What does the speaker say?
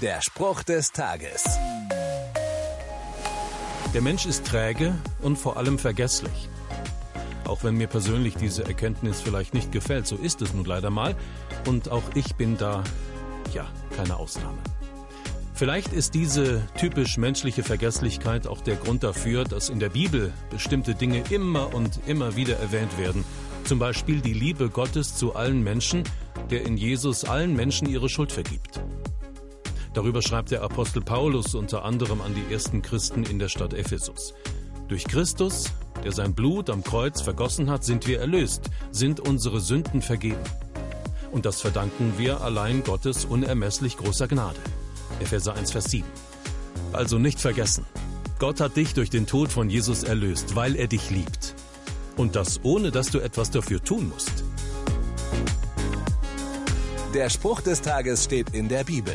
Der Spruch des Tages. Der Mensch ist träge und vor allem vergesslich. Auch wenn mir persönlich diese Erkenntnis vielleicht nicht gefällt, so ist es nun leider mal. Und auch ich bin da, ja, keine Ausnahme. Vielleicht ist diese typisch menschliche Vergesslichkeit auch der Grund dafür, dass in der Bibel bestimmte Dinge immer und immer wieder erwähnt werden. Zum Beispiel die Liebe Gottes zu allen Menschen, der in Jesus allen Menschen ihre Schuld vergibt. Darüber schreibt der Apostel Paulus unter anderem an die ersten Christen in der Stadt Ephesus. Durch Christus, der sein Blut am Kreuz vergossen hat, sind wir erlöst, sind unsere Sünden vergeben. Und das verdanken wir allein Gottes unermesslich großer Gnade. Epheser 1, Vers 7. Also nicht vergessen. Gott hat dich durch den Tod von Jesus erlöst, weil er dich liebt. Und das ohne, dass du etwas dafür tun musst. Der Spruch des Tages steht in der Bibel.